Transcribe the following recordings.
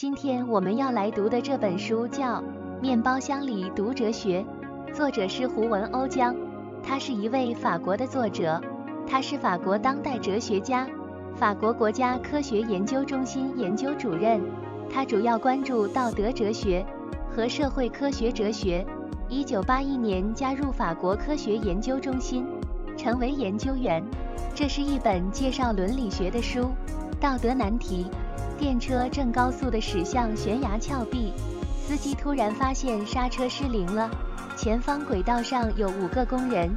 今天我们要来读的这本书叫《面包箱里读哲学》，作者是胡文欧江，他是一位法国的作者，他是法国当代哲学家，法国国家科学研究中心研究主任，他主要关注道德哲学和社会科学哲学。一九八一年加入法国科学研究中心，成为研究员。这是一本介绍伦理学的书。道德难题：电车正高速地驶向悬崖峭壁，司机突然发现刹车失灵了。前方轨道上有五个工人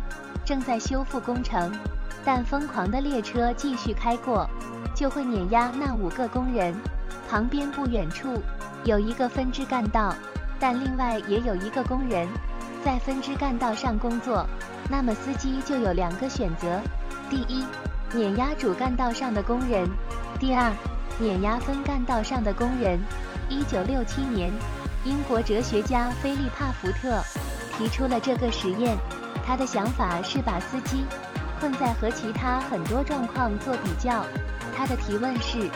正在修复工程，但疯狂的列车继续开过，就会碾压那五个工人。旁边不远处有一个分支干道。但另外也有一个工人在分支干道上工作，那么司机就有两个选择：第一，碾压主干道上的工人；第二，碾压分干道上的工人。一九六七年，英国哲学家菲利帕福特提出了这个实验。他的想法是把司机困在和其他很多状况做比较。他的提问是：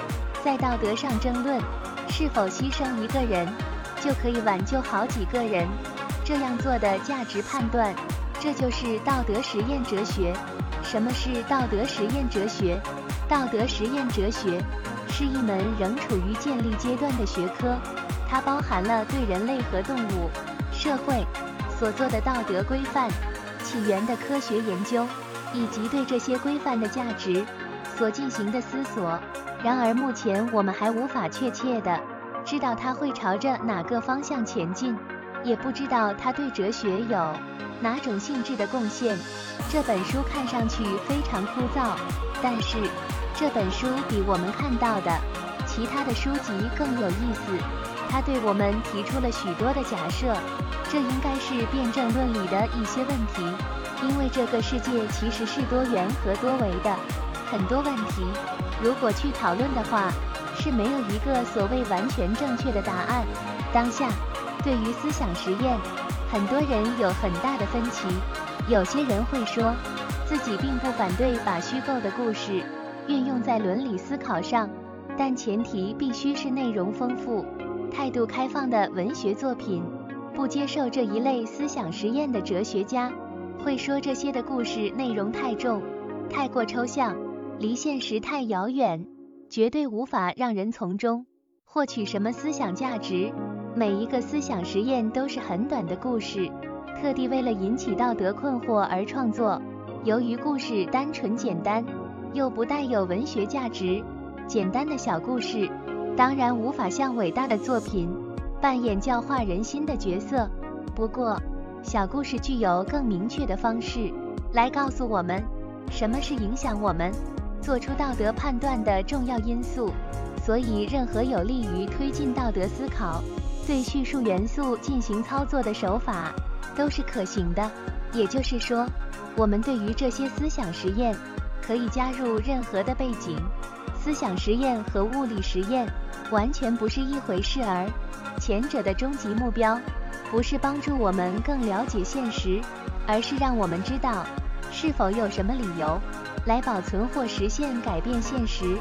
在道德上争论是否牺牲一个人。就可以挽救好几个人，这样做的价值判断，这就是道德实验哲学。什么是道德实验哲学？道德实验哲学是一门仍处于建立阶段的学科，它包含了对人类和动物、社会所做的道德规范起源的科学研究，以及对这些规范的价值所进行的思索。然而，目前我们还无法确切的。知道它会朝着哪个方向前进，也不知道他对哲学有哪种性质的贡献。这本书看上去非常枯燥，但是这本书比我们看到的其他的书籍更有意思。他对我们提出了许多的假设，这应该是辩证论里的一些问题，因为这个世界其实是多元和多维的。很多问题，如果去讨论的话。是没有一个所谓完全正确的答案。当下，对于思想实验，很多人有很大的分歧。有些人会说，自己并不反对把虚构的故事运用在伦理思考上，但前提必须是内容丰富、态度开放的文学作品。不接受这一类思想实验的哲学家，会说这些的故事内容太重、太过抽象，离现实太遥远。绝对无法让人从中获取什么思想价值。每一个思想实验都是很短的故事，特地为了引起道德困惑而创作。由于故事单纯简单，又不带有文学价值，简单的小故事当然无法像伟大的作品扮演教化人心的角色。不过，小故事具有更明确的方式来告诉我们什么是影响我们。做出道德判断的重要因素，所以任何有利于推进道德思考、对叙述元素进行操作的手法都是可行的。也就是说，我们对于这些思想实验可以加入任何的背景。思想实验和物理实验完全不是一回事儿，前者的终极目标不是帮助我们更了解现实，而是让我们知道是否有什么理由。来保存或实现改变现实。